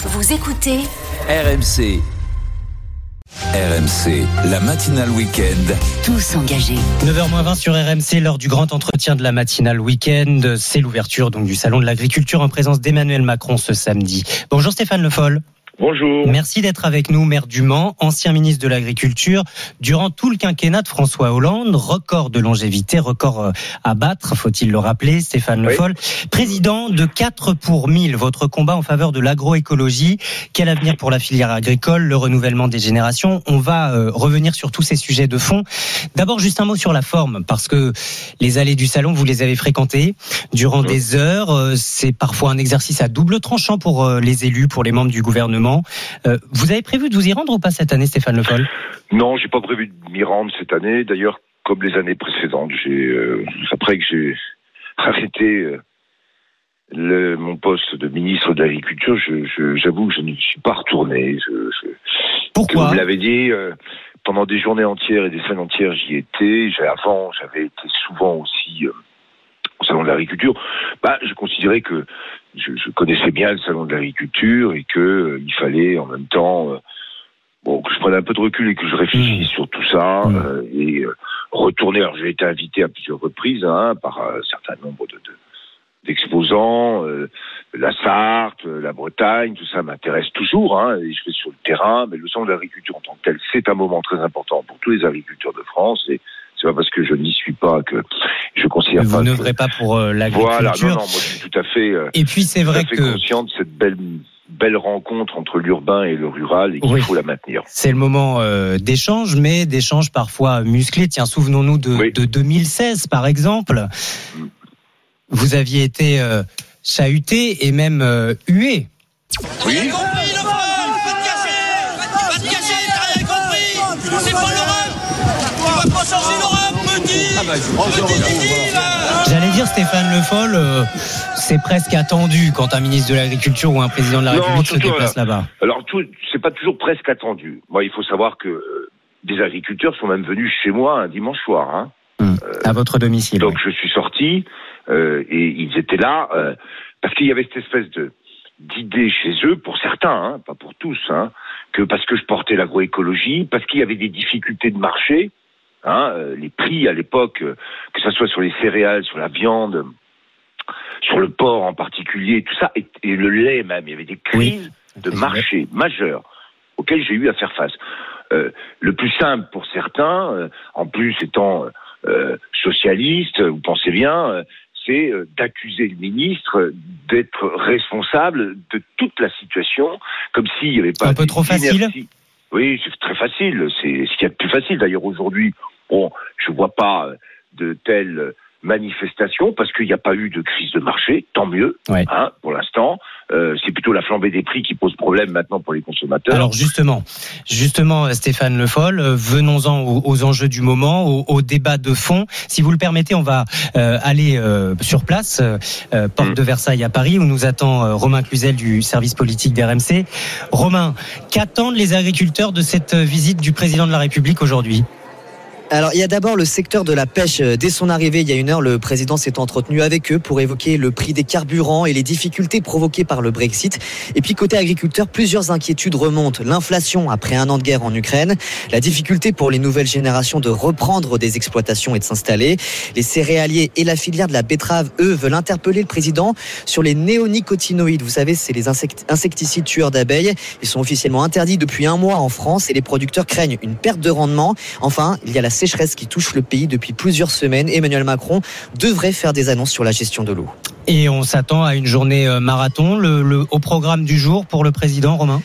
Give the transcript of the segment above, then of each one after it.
Vous écoutez RMC. RMC, la matinale week-end. Tous engagés. 9h20 sur RMC, lors du grand entretien de la matinale week-end. C'est l'ouverture donc du salon de l'agriculture en présence d'Emmanuel Macron ce samedi. Bonjour Stéphane Le Foll. Bonjour. Merci d'être avec nous, maire du Mans, ancien ministre de l'Agriculture. Durant tout le quinquennat de François Hollande, record de longévité, record euh, à battre, faut-il le rappeler, Stéphane Le Oui. Foll. Président de 4 pour 1000, votre combat en faveur de l'agroécologie. Quel avenir pour la filière agricole, le renouvellement des générations? On va euh, revenir sur tous ces sujets de fond. D'abord, juste un mot sur la forme, parce que les allées du salon, vous les avez fréquentées durant Oui. des heures. Euh, C'est parfois un exercice à double tranchant pour euh, les élus, pour les membres du gouvernement. Euh, vous avez prévu de vous y rendre ou pas cette année, Stéphane Le Foll Non, j'ai pas prévu de m'y rendre cette année. D'ailleurs, comme les années précédentes, j'ai euh, après que j'ai arrêté euh, le, mon poste de ministre de l'Agriculture, j'avoue que je ne suis pas retourné. Je, je- que Pourquoi? vous l'avez dit, euh, pendant des journées entières et des semaines entières, j'y étais. Avant, j'avais été souvent aussi au salon de l'agriculture. Bah, je considérais que je, je connaissais bien le salon de l'agriculture et que euh, il fallait en même temps euh, bon que je prenne un peu de recul et que je réfléchisse Mmh. sur tout ça Mmh. euh, et euh, retourner. Alors, j'ai été invité à plusieurs reprises hein, par un certain nombre de, de- d'exposants, euh, la Sarthe, euh, la Bretagne, tout ça m'intéresse toujours, hein, et je vais sur le terrain, mais le salon de l'agriculture en tant que tel, c'est un moment très important pour tous les agriculteurs de France, et c'est pas parce que je n'y suis pas que je considère Vous pas que- n'œuvrez pas pour euh, l'agriculture. Voilà, non, non, moi je suis tout à fait, euh, Et puis c'est tout à vrai fait que conscient de cette belle, belle rencontre entre l'urbain et le rural et qu'il Oui. faut la maintenir. c'est le moment euh, d'échange, mais d'échange parfois musclés. Tiens, souvenons-nous de, Oui. de 2016, par exemple. Vous aviez été euh, chahuté et même euh, hué. Oui. T'as J'allais dire Stéphane Le Foll, euh, c'est presque attendu quand un ministre de l'Agriculture ou un président de la Non, République se surtout, déplace là-bas. Alors, tout, c'est pas toujours presque attendu. Moi, il faut savoir que euh, des agriculteurs sont même venus chez moi un dimanche soir. Hein. à votre domicile. Donc, je suis sorti euh, et ils étaient là euh, parce qu'il y avait cette espèce de d'idée chez eux, pour certains, hein, pas pour tous, hein, que parce que je portais l'agroécologie, parce qu'il y avait des difficultés de marché, hein, euh, les prix à l'époque, euh, que ce soit sur les céréales, sur la viande, sur le porc en particulier, tout ça, et, et le lait même, il y avait des crises de marché majeures auxquelles j'ai eu à faire face. Euh, le plus simple pour certains, euh, en plus étant euh, socialiste, vous pensez bien, c'est d'accuser le ministre d'être responsable de toute la situation, comme s'il n'y avait pas Un peu trop facile. Oui, c'est très facile. C'est ce qu'il y a de plus facile. D'ailleurs, aujourd'hui, bon, je vois pas euh, de telles manifestations parce qu'il n'y a pas eu de crise de marché. Tant mieux, Ouais. hein, pour l'instant. Euh, c'est plutôt la flambée des prix qui pose problème maintenant pour les consommateurs. Alors justement, justement, Stéphane Le Foll, euh, venons-en aux, aux enjeux du moment, au, au débat de fond. Si vous le permettez, on va euh, aller euh, sur place, porte Mm. de Versailles à Paris, où nous attend euh, Romain Cluzel du service politique d'RMC. Romain, qu'attendent les agriculteurs de cette visite du président de la République aujourd'hui? Alors, il y a d'abord le secteur de la pêche. Euh, Dès son arrivée, il y a une heure, le président s'est entretenu avec eux pour évoquer le prix des carburants et les difficultés provoquées par le Brexit. Et puis, côté agriculteur, plusieurs inquiétudes remontent. L'inflation après un an de guerre en Ukraine, la difficulté pour les nouvelles générations de reprendre des exploitations et de s'installer. Les céréaliers et la filière de la betterave, eux, veulent interpeller le président sur les néonicotinoïdes. Vous savez, c'est les insect- insecticides tueurs d'abeilles. Ils sont officiellement interdits depuis un mois en France et les producteurs craignent une perte de rendement. Enfin, il y a la sécheresse qui touche le pays depuis plusieurs semaines. Emmanuel Macron devrait faire des annonces sur la gestion de l'eau. Et on s'attend à une journée euh, marathon, au programme du jour pour le président Romain?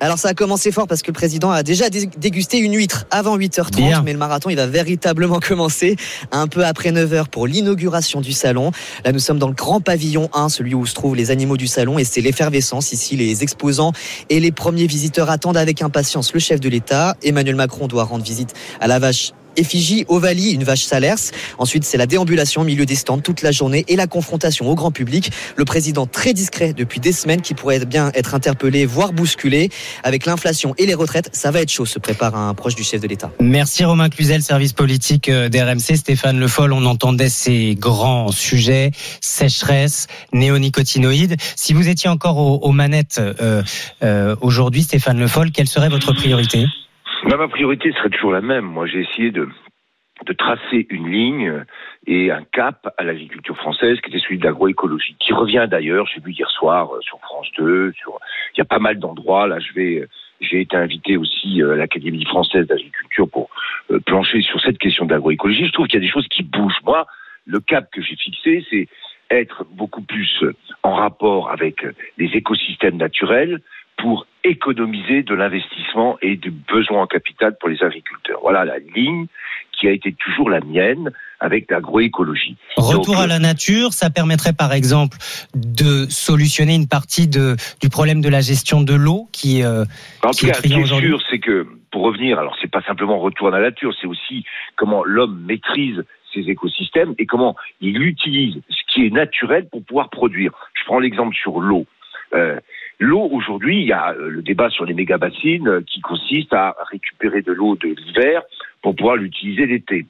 Alors ça a commencé fort parce que le président a déjà dé- dégusté une huître avant 8h30, Bien. mais le marathon il va véritablement commencer un peu après 9h pour l'inauguration du salon. Là nous sommes dans le grand pavillon 1, celui où se trouvent les animaux du salon et c'est l'effervescence ici. Les exposants et les premiers visiteurs attendent avec impatience le chef de l'État. Emmanuel Macron doit rendre visite à la vache effigie Ovalie, une vache salers. Ensuite, c'est la déambulation au milieu des stands toute la journée et la confrontation au grand public. Le président très discret depuis des semaines qui pourrait bien être interpellé, voire bousculé. Avec l'inflation et les retraites, ça va être chaud, se prépare un proche du chef de l'État. Merci Romain Cluzel, service politique euh, d'RMC. Stéphane Le Foll, on entendait ces grands sujets, sécheresse, néonicotinoïdes. Si vous étiez encore aux, aux manettes euh, euh, aujourd'hui, Stéphane Le Foll, quelle serait votre priorité? Ma priorité serait toujours la même. Moi, j'ai essayé de, de tracer une ligne et un cap à l'agriculture française qui était celui de l'agroécologie, qui revient d'ailleurs, j'ai vu hier soir euh, sur France 2, sur, il y a pas mal d'endroits, là je vais, j'ai été invité aussi euh, à l'Académie française d'agriculture pour euh, plancher sur cette question de l'agroécologie. Je trouve qu'il y a des choses qui bougent. Moi, le cap que j'ai fixé, c'est être beaucoup plus en rapport avec les écosystèmes naturels pour économiser de l'investissement et du besoin en capital pour les agriculteurs. Voilà la ligne qui a été toujours la mienne avec l'agroécologie. Retour Donc, à la nature, ça permettrait par exemple de solutionner une partie de, du problème de la gestion de l'eau qui, euh, En qui tout est cas, ce qui est sûr, c'est que pour revenir, alors c'est pas simplement retour à la nature, c'est aussi comment l'homme maîtrise ses écosystèmes et comment il utilise ce qui est naturel pour pouvoir produire. Je prends l'exemple sur l'eau. Euh, l'eau aujourd'hui, il y a euh, le débat sur les méga bassines euh, qui consiste à récupérer de l'eau de l'hiver pour pouvoir l'utiliser l'été.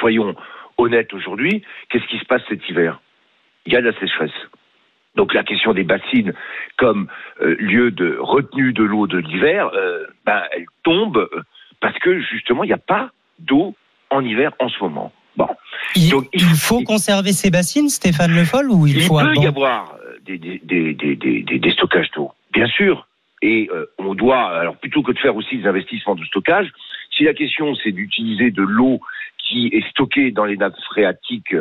Soyons honnêtes aujourd'hui, qu'est-ce qui se passe cet hiver? Il y a de la sécheresse. Donc la question des bassines comme euh, lieu de retenue de l'eau de l'hiver, euh, ben, elle tombe parce que justement il n'y a pas d'eau en hiver en ce moment. Bon, Il, Donc, il- il faut conserver ces bassines, Stéphane Le Foll, ou il, il, faut peut y avoir des, stockages d'eau, bien sûr. Et euh, on doit, alors plutôt que de faire aussi des investissements de stockage, si la question c'est d'utiliser de l'eau qui est stockée dans les nappes phréatiques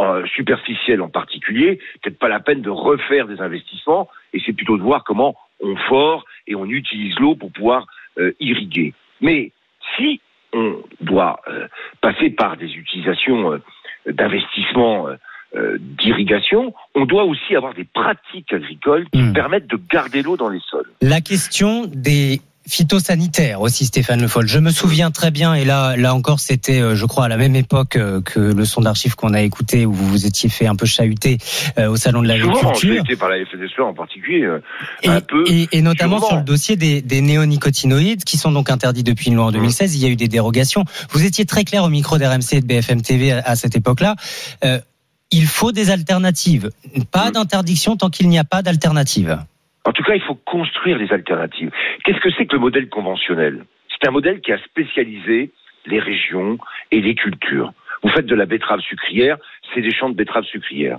euh, superficielles en particulier, peut-être pas la peine de refaire des investissements, et c'est plutôt de voir comment on fore et on utilise l'eau pour pouvoir euh, irriguer. Mais si on doit passer par des utilisations d'investissements euh, d'irrigation, on doit aussi avoir des pratiques agricoles qui Hmm. permettent de garder l'eau dans les sols. La question des phytosanitaires aussi, Stéphane Le Foll. Je me souviens très bien, et là, là encore, c'était, euh, je crois, à la même époque euh, que le son d'archives qu'on a écouté, où vous vous étiez fait un peu chahuter euh, au salon de l'agriculture. été par la FDSE en particulier, euh, Et, un peu. et- et notamment sûrement. sur le dossier des, des néonicotinoïdes qui sont donc interdits depuis une loi en 2016. Il y a eu des dérogations. Vous étiez très clair au micro d'RMC et de BFM TV à, à cette époque-là. Euh, il faut des alternatives. Pas Mm. d'interdiction tant qu'il n'y a pas d'alternative. En tout cas, il faut construire les alternatives. Qu'est-ce que c'est que le modèle conventionnel? C'est un modèle qui a spécialisé les régions et les cultures. Vous faites de la betterave sucrière, c'est des champs de betterave sucrière.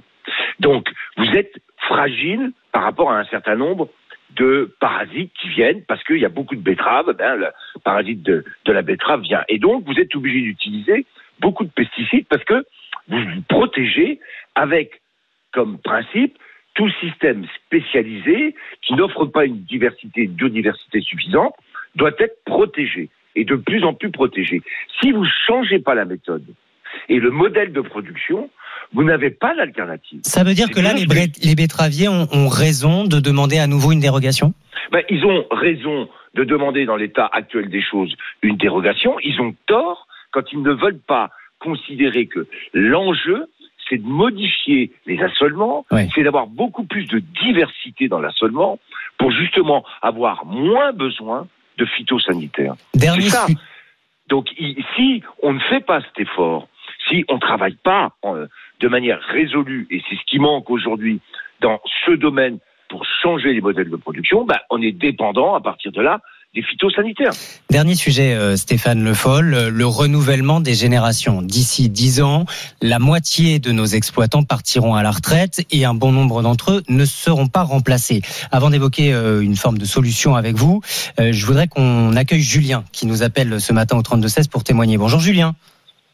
Donc, vous êtes fragile par rapport à un certain nombre de parasites qui viennent parce qu'il y a beaucoup de betteraves, ben, le parasite de, de la betterave vient. Et donc, vous êtes obligé d'utiliser beaucoup de pesticides parce que vous vous protégez avec comme principe tout système spécialisé qui n'offre pas une diversité, biodiversité suffisante, doit être protégé et de plus en plus protégé. Si vous changez pas la méthode et le modèle de production, vous n'avez pas d'alternative. Ça veut dire que là, les, betteraviers ont, ont raison de demander à nouveau une dérogation? Ben, ils ont raison de demander dans l'état actuel des choses une dérogation. Ils ont tort quand ils ne veulent pas considérer que l'enjeu, c'est de modifier les assolements, c'est d'avoir beaucoup plus de diversité dans l'assolement pour justement avoir moins besoin de phytosanitaires. Dernier ça. Donc si on ne fait pas cet effort, si on ne travaille pas euh, de manière résolue, et c'est ce qui manque aujourd'hui dans ce domaine pour changer les modèles de production, ben, on est dépendant à partir de là des phytosanitaires. Dernier sujet, euh, Stéphane Le Foll, euh, le renouvellement des générations. D'ici dix ans, la moitié de nos exploitants partiront à la retraite et un bon nombre d'entre eux ne seront pas remplacés. Avant d'évoquer euh, une forme de solution avec vous, je voudrais qu'on accueille Julien qui nous appelle ce matin au 32-16 pour témoigner. Bonjour Julien.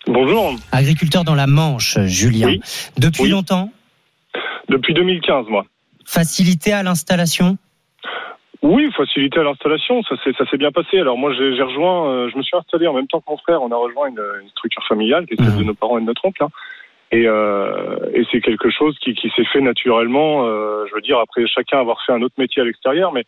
Bonjour, Agriculteur dans la Manche, Julien. Oui. Depuis Oui. longtemps, depuis 2015 moi. facilité à l'installation? Oui, facilité à l'installation, ça s'est ça s'est bien passé. Alors moi j'ai rejoint, euh, je me suis installé en même temps que mon frère, on a rejoint une, une structure familiale qui est celle Mhm. de nos parents et de notre oncle. hein. Et, euh, et c'est quelque chose qui, qui s'est fait naturellement, euh, je veux dire, après chacun avoir fait un autre métier à l'extérieur, mais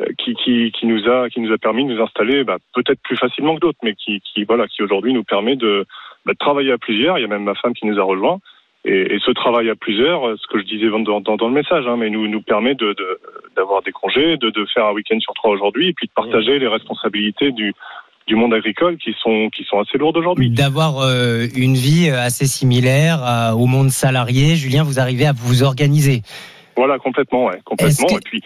euh, qui, qui, qui nous a qui nous a permis de nous installer bah, peut-être plus facilement que d'autres, mais qui, qui voilà qui aujourd'hui nous permet de, bah, de travailler à plusieurs. Il y a même ma femme qui nous a rejoint. Et, et ce travail à plusieurs, euh, ce que je disais dans, dans, dans le message, hein, mais nous nous permet de de- d'avoir des congés, de, de faire un week-end sur trois aujourd'hui, et puis de partager les responsabilités du du monde agricole qui sont qui sont assez lourdes aujourd'hui. D'avoir euh, une vie assez similaire à- au monde salarié. Julien, vous arrivez à vous organiser. Voilà, complètement, ouais, complètement. Est-ce que- Et puis,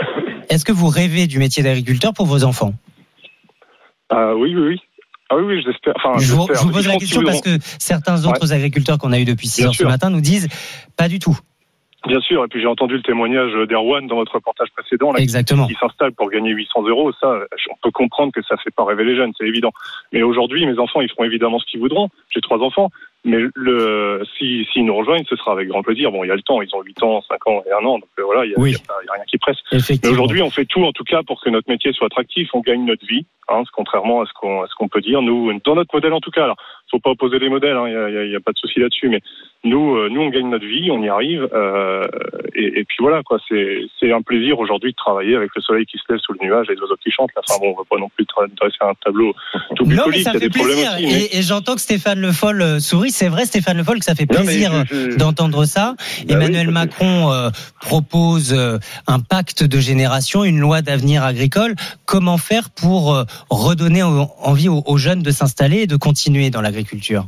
Est-ce que vous rêvez du métier d'agriculteur pour vos enfants? Ah oui, oui, oui. Ah oui, oui, j'espère. Enfin, je, vous, j'espère. je vous pose la question parce que certains autres agriculteurs qu'on a eu depuis 6 Bien heures ce matin nous disent pas du tout. Bien sûr, et puis j'ai entendu le témoignage d'Erwan dans votre reportage précédent, là, Exactement. qui s'installe pour gagner 800 euros. Ça, on peut comprendre que ça fait pas rêver les jeunes, c'est évident. Mais aujourd'hui, mes enfants, ils feront évidemment ce qu'ils voudront. J'ai trois enfants, mais le, si, s'ils nous rejoignent, ce sera avec grand plaisir. Bon, il y a le temps, ils ont 8 ans, 5 ans et 1 an, donc euh, voilà, il y a, Oui. rien qui presse. Mais aujourd'hui, on fait tout, en tout cas, pour que notre métier soit attractif. On gagne notre vie, hein, contrairement à ce qu'on, à ce qu'on peut dire. Nous, dans notre modèle, en tout cas, alors, faut pas opposer les modèles. hein, Il n'y a, a pas de souci là-dessus. Mais nous, euh, nous, on gagne notre vie, on y arrive. euh, et, et puis voilà, quoi. C'est, un plaisir aujourd'hui de travailler avec le soleil qui se lève sous le nuage, et les oiseaux qui chantent. Là. Enfin bon, on va pas non plus dresser un tableau tout Non, mais bucolique. ça fait plaisir. aussi. mais- Et, et j'entends que Stéphane Le Foll euh, sourit. C'est vrai, Stéphane Le Foll, que ça fait plaisir je- je- d'entendre ça. Bah Emmanuel oui, ça fait- Macron euh, propose euh, un pacte de génération, une loi d'avenir agricole. Comment faire pour euh, redonner en- envie aux, aux jeunes de s'installer et de continuer dans l'agriculture?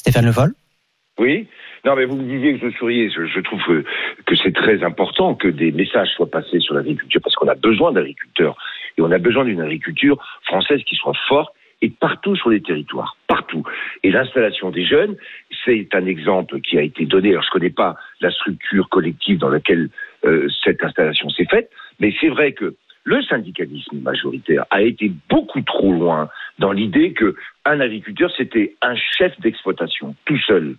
Stéphane Le Oui. Non, mais vous me disiez que je souriais. Je, trouve que, c'est très important que des messages soient passés sur l'agriculture parce qu'on a besoin d'agriculteurs et on a besoin d'une agriculture française qui soit forte et partout sur les territoires, partout. Et l'installation des jeunes, c'est un exemple qui a été donné. Alors, je connais pas la structure collective dans laquelle euh, cette installation s'est faite, mais c'est vrai que le syndicalisme majoritaire a été beaucoup trop loin dans l'idée que un agriculteur c'était un chef d'exploitation tout seul.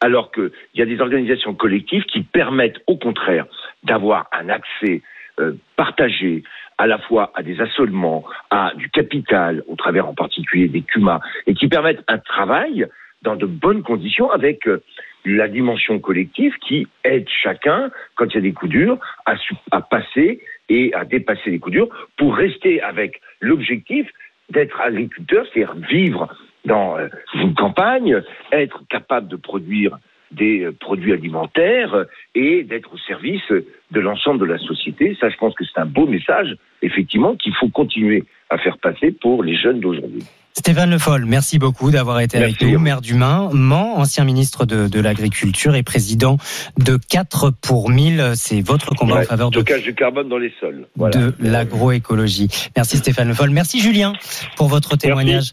Alors qu'il y a des organisations collectives qui permettent au contraire d'avoir un accès euh, partagé à la fois à des assolements, à du capital, au travers en particulier des CUMA, et qui permettent un travail dans de bonnes conditions avec euh, la dimension collective qui aide chacun, quand il y a des coups durs, à, passer et à dépasser les coups durs pour rester avec l'objectif d'être agriculteur, c'est-à-dire vivre dans euh, une campagne, être capable de produire des euh, produits alimentaires et d'être au service de l'ensemble de la société. Ça, je pense que c'est un beau message, effectivement, qu'il faut continuer à faire passer pour les jeunes d'aujourd'hui. Stéphane Le Foll, merci beaucoup d'avoir été avec nous, maire du Main, Mans, ancien ministre de, de l'Agriculture et président de 4 pour 1000. C'est votre combat en faveur de, stockage de carbone dans les sols. Voilà. de l'agroécologie. Merci Stéphane Le Foll. Merci Julien pour votre témoignage.